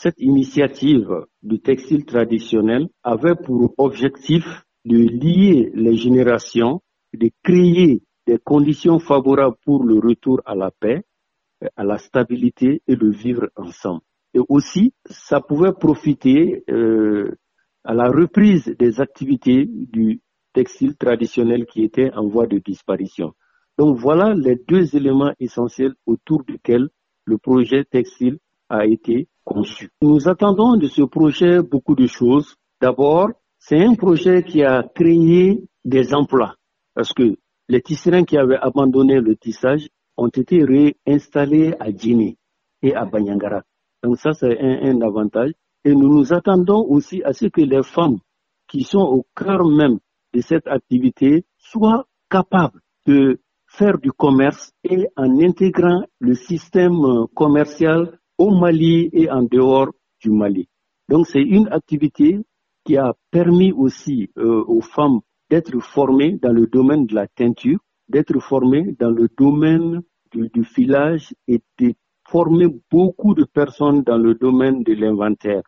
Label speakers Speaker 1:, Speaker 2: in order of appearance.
Speaker 1: Cette initiative du textile traditionnel avait pour objectif de lier les générations, de créer des conditions favorables pour le retour à la paix, à la stabilité et de vivre ensemble. Et aussi, ça pouvait profiter euh, à la reprise des activités du textile traditionnel qui était en voie de disparition. Donc voilà les deux éléments essentiels autour desquels le projet textile a été Nous attendons de ce projet beaucoup de choses. D'abord, c'est un projet qui a créé des emplois parce que les tisserands qui avaient abandonné le tissage ont été réinstallés à Djini et à Banyangara. Donc ça, c'est un, un avantage. Et nous nous attendons aussi à ce que les femmes qui sont au cœur même de cette activité soient capables de faire du commerce et en intégrant le système commercial au Mali et en dehors du Mali. Donc c'est une activité qui a permis aussi euh, aux femmes d'être formées dans le domaine de la teinture, d'être formées dans le domaine du, du filage et de former beaucoup de personnes dans le domaine de l'inventaire.